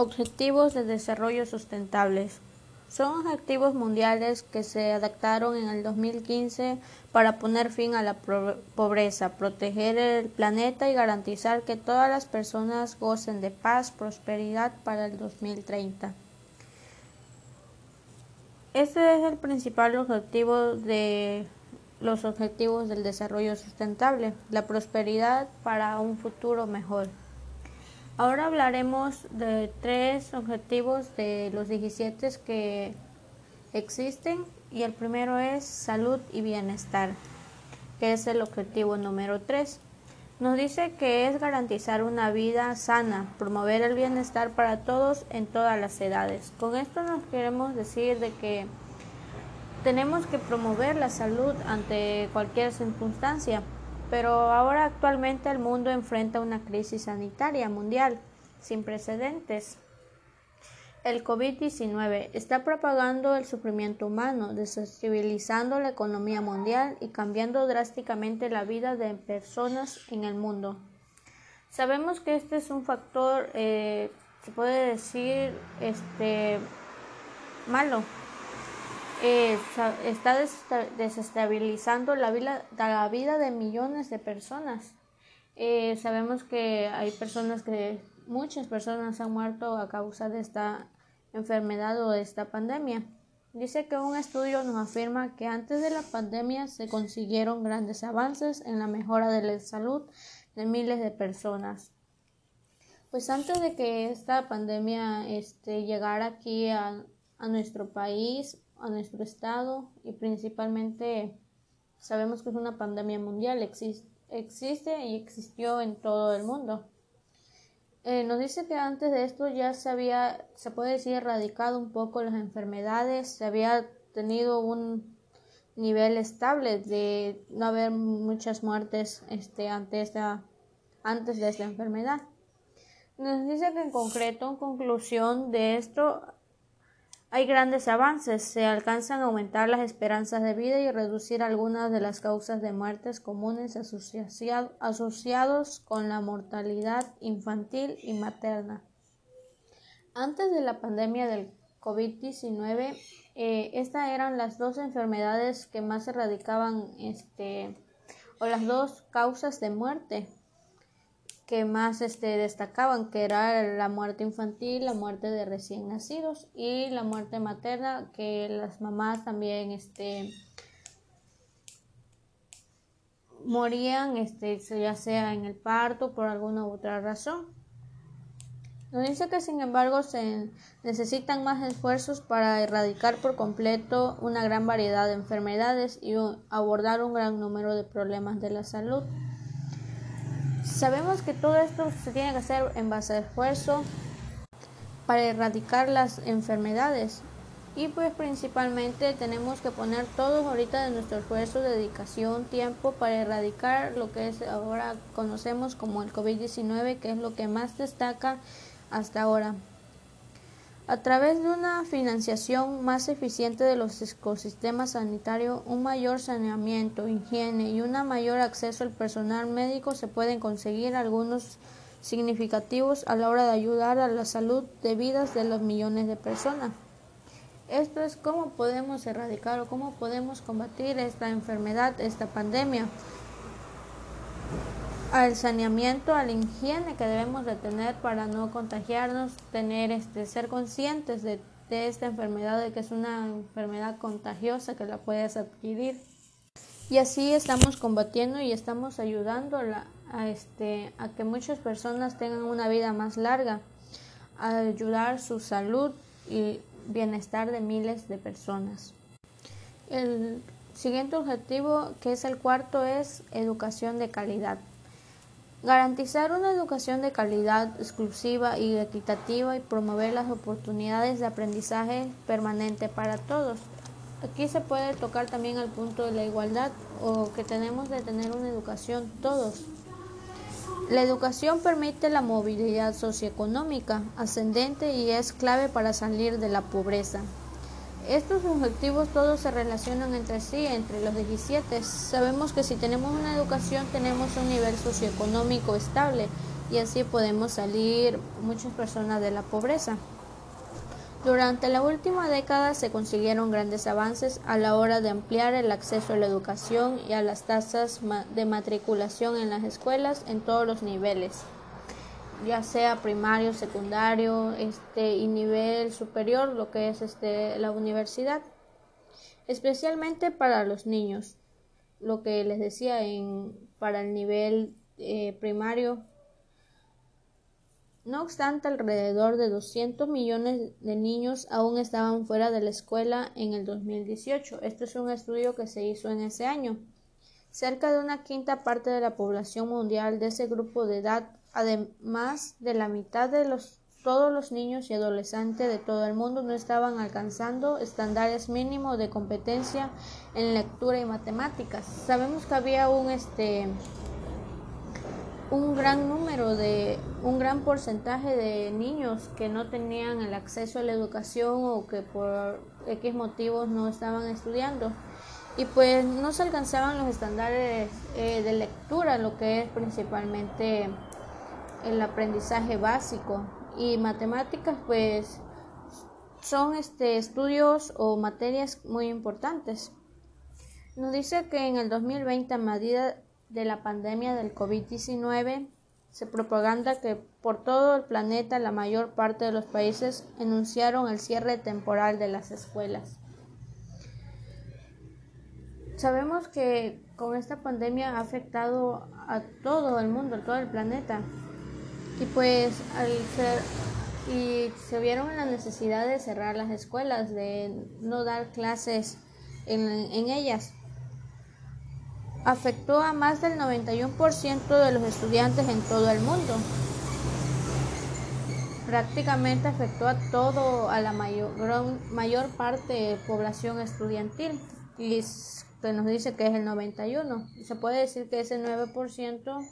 Objetivos de Desarrollo Sustentables. Son objetivos mundiales que se adaptaron en el 2015 para poner fin a la pobreza, proteger el planeta y garantizar que todas las personas gocen de paz, prosperidad para el 2030. Este es el principal objetivo de los objetivos del desarrollo sustentable, la prosperidad para un futuro mejor. Ahora hablaremos de tres objetivos de los 17 que existen y el primero es salud y bienestar, que es el objetivo número 3. Nos dice que es garantizar una vida sana, promover el bienestar para todos en todas las edades. Con esto nos queremos decir de que tenemos que promover la salud ante cualquier circunstancia, pero ahora actualmente el mundo enfrenta una crisis sanitaria mundial sin precedentes. El COVID-19 está propagando el sufrimiento humano, desestabilizando la economía mundial y cambiando drásticamente la vida de personas en el mundo. Sabemos que este es un factor, eh, se puede decir, este, malo, eh, está desestabilizando la vida, la vida de millones de personas. Eh, sabemos que hay personas que, muchas personas han muerto a causa de esta enfermedad o de esta pandemia. Dice que un estudio nos afirma que antes de la pandemia se consiguieron grandes avances en la mejora de la salud de miles de personas. Pues antes de que esta pandemia este, llegara aquí a, a nuestro país, a nuestro estado y principalmente sabemos que es una pandemia mundial, existe y existió en todo el mundo. Eh, nos dice que antes de esto ya se había, se puede decir, erradicado un poco las enfermedades, se había tenido un nivel estable de no haber muchas muertes este, esta, antes de esta enfermedad. Nos dice que en concreto, en conclusión de esto, hay grandes avances, se alcanzan a aumentar las esperanzas de vida y reducir algunas de las causas de muertes comunes asociados con la mortalidad infantil y materna. Antes de la pandemia del COVID-19, eh, estas eran las dos enfermedades que más erradicaban este, o las dos causas de muerte que más este, destacaban, que era la muerte infantil, la muerte de recién nacidos y la muerte materna, que las mamás también este, morían, este, ya sea en el parto por alguna u otra razón. Nos dice que sin embargo se necesitan más esfuerzos para erradicar por completo una gran variedad de enfermedades y abordar un gran número de problemas de la salud. Sabemos que todo esto se tiene que hacer en base a esfuerzo para erradicar las enfermedades y pues principalmente tenemos que poner todos ahorita de nuestro esfuerzo, dedicación, tiempo para erradicar lo que es ahora conocemos como el COVID-19 que es lo que más destaca hasta ahora. A través de una financiación más eficiente de los ecosistemas sanitarios, un mayor saneamiento, higiene y un mayor acceso al personal médico se pueden conseguir algunos significativos a la hora de ayudar a la salud de vidas de los millones de personas. Esto es cómo podemos erradicar o cómo podemos combatir esta enfermedad, esta pandemia al saneamiento, a la higiene que debemos de tener para no contagiarnos, tener este, ser conscientes de, esta enfermedad, de que es una enfermedad contagiosa que la puedes adquirir. Y así estamos combatiendo y estamos ayudando a, este, a que muchas personas tengan una vida más larga, ayudar su salud y bienestar de miles de personas. El siguiente objetivo, que es el cuarto, es educación de calidad. Garantizar una educación de calidad exclusiva y equitativa y promover las oportunidades de aprendizaje permanente para todos. Aquí se puede tocar también el punto de la igualdad o que tenemos de tener una educación todos. La educación permite la movilidad socioeconómica ascendente y es clave para salir de la pobreza. Estos objetivos todos se relacionan entre sí, entre los 17. Sabemos que si tenemos una educación tenemos un nivel socioeconómico estable y así podemos salir muchas personas de la pobreza. Durante la última década se consiguieron grandes avances a la hora de ampliar el acceso a la educación y a las tasas de matriculación en las escuelas en todos los niveles, ya sea primario, secundario, este y nivel superior, lo que es este la universidad, especialmente para los niños, lo que les decía en para el nivel eh, primario no obstante, alrededor de 200 millones de niños aún estaban fuera de la escuela en el 2018. Este es un estudio que se hizo en ese año. Cerca de una quinta parte de la población mundial de ese grupo de edad, además de la mitad de los todos los niños y adolescentes de todo el mundo no estaban alcanzando estándares mínimos de competencia en lectura y matemáticas. Sabemos que había un este un gran número de un gran porcentaje de niños que no tenían el acceso a la educación o que por X motivos no estaban estudiando y pues no se alcanzaban los estándares eh, de lectura, lo que es principalmente el aprendizaje básico y matemáticas pues son este estudios o materias muy importantes. Nos dice que en el 2020 a medida de la pandemia del COVID-19 se propaganda que por todo el planeta la mayor parte de los países enunciaron el cierre temporal de las escuelas. Sabemos que con esta pandemia ha afectado a todo el mundo, a todo el planeta. Y pues al ser y se vieron la necesidad de cerrar las escuelas, de no dar clases en, en ellas afectó a más del 91% de los estudiantes en todo el mundo. Prácticamente afectó a todo, a la mayor, mayor parte de población estudiantil y se nos dice que es el 91. Se puede decir que ese 9%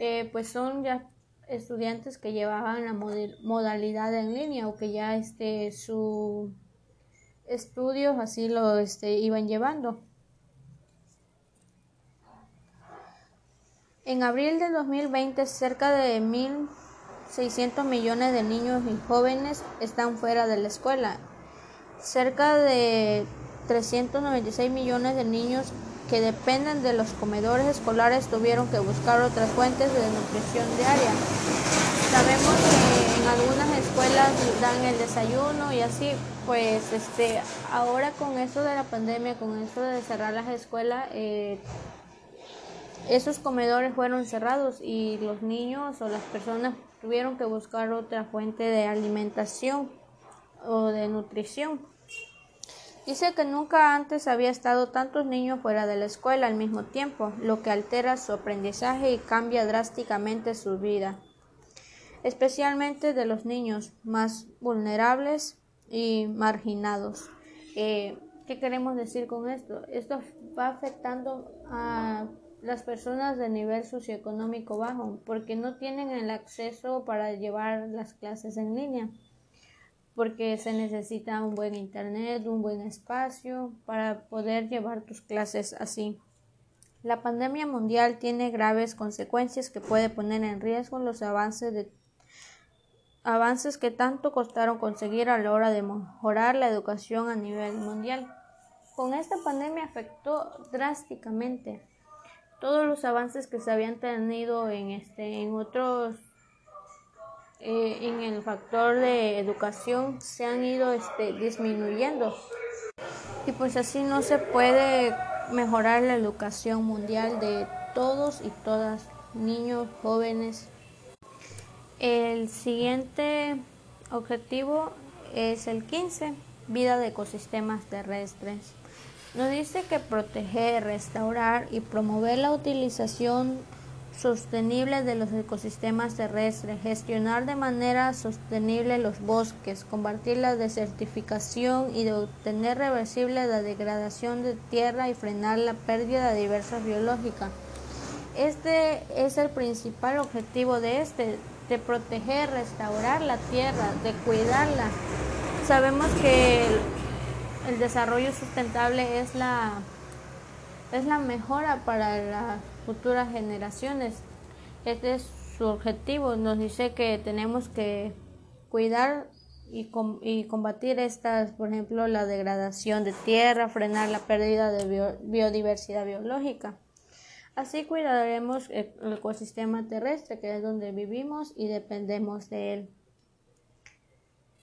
eh, pues son ya estudiantes que llevaban la modalidad en línea o que ya este su estudios así lo este, iban llevando. En abril de 2020, cerca de 1.600 millones de niños y jóvenes están fuera de la escuela. Cerca de 396 millones de niños que dependen de los comedores escolares tuvieron que buscar otras fuentes de nutrición diaria. Sabemos que en algunas escuelas dan el desayuno y así, pues este, ahora con esto de la pandemia, con esto de cerrar las escuelas, eh, esos comedores fueron cerrados y los niños o las personas tuvieron que buscar otra fuente de alimentación o de nutrición. Dice que nunca antes había estado tantos niños fuera de la escuela al mismo tiempo, lo que altera su aprendizaje y cambia drásticamente su vida, especialmente de los niños más vulnerables y marginados. Eh, ¿Qué queremos decir con esto? Esto va afectando a las personas de nivel socioeconómico bajo, porque no tienen el acceso para llevar las clases en línea, porque se necesita un buen internet, un buen espacio para poder llevar tus clases así. La pandemia mundial tiene graves consecuencias que puede poner en riesgo los avances de avances que tanto costaron conseguir a la hora de mejorar la educación a nivel mundial. Con esta pandemia afectó drásticamente todos los avances que se habían tenido en este en otros eh, en el factor de educación se han ido este, disminuyendo. Y pues así no se puede mejorar la educación mundial de todos y todas niños jóvenes. El siguiente objetivo es el 15 vida de ecosistemas terrestres. Nos dice que proteger, restaurar y promover la utilización sostenible de los ecosistemas terrestres, gestionar de manera sostenible los bosques, combatir la desertificación y obtener reversible la degradación de tierra y frenar la pérdida de diversas biológicas. Este es el principal objetivo de este, de proteger, restaurar la tierra, de cuidarla. Sabemos que el desarrollo sustentable es la, es la mejora para las futuras generaciones. Este es su objetivo. Nos dice que tenemos que cuidar y, combatir estas, por ejemplo, la degradación de tierra, frenar la pérdida de biodiversidad biológica. Así cuidaremos el ecosistema terrestre, que es donde vivimos y dependemos de él.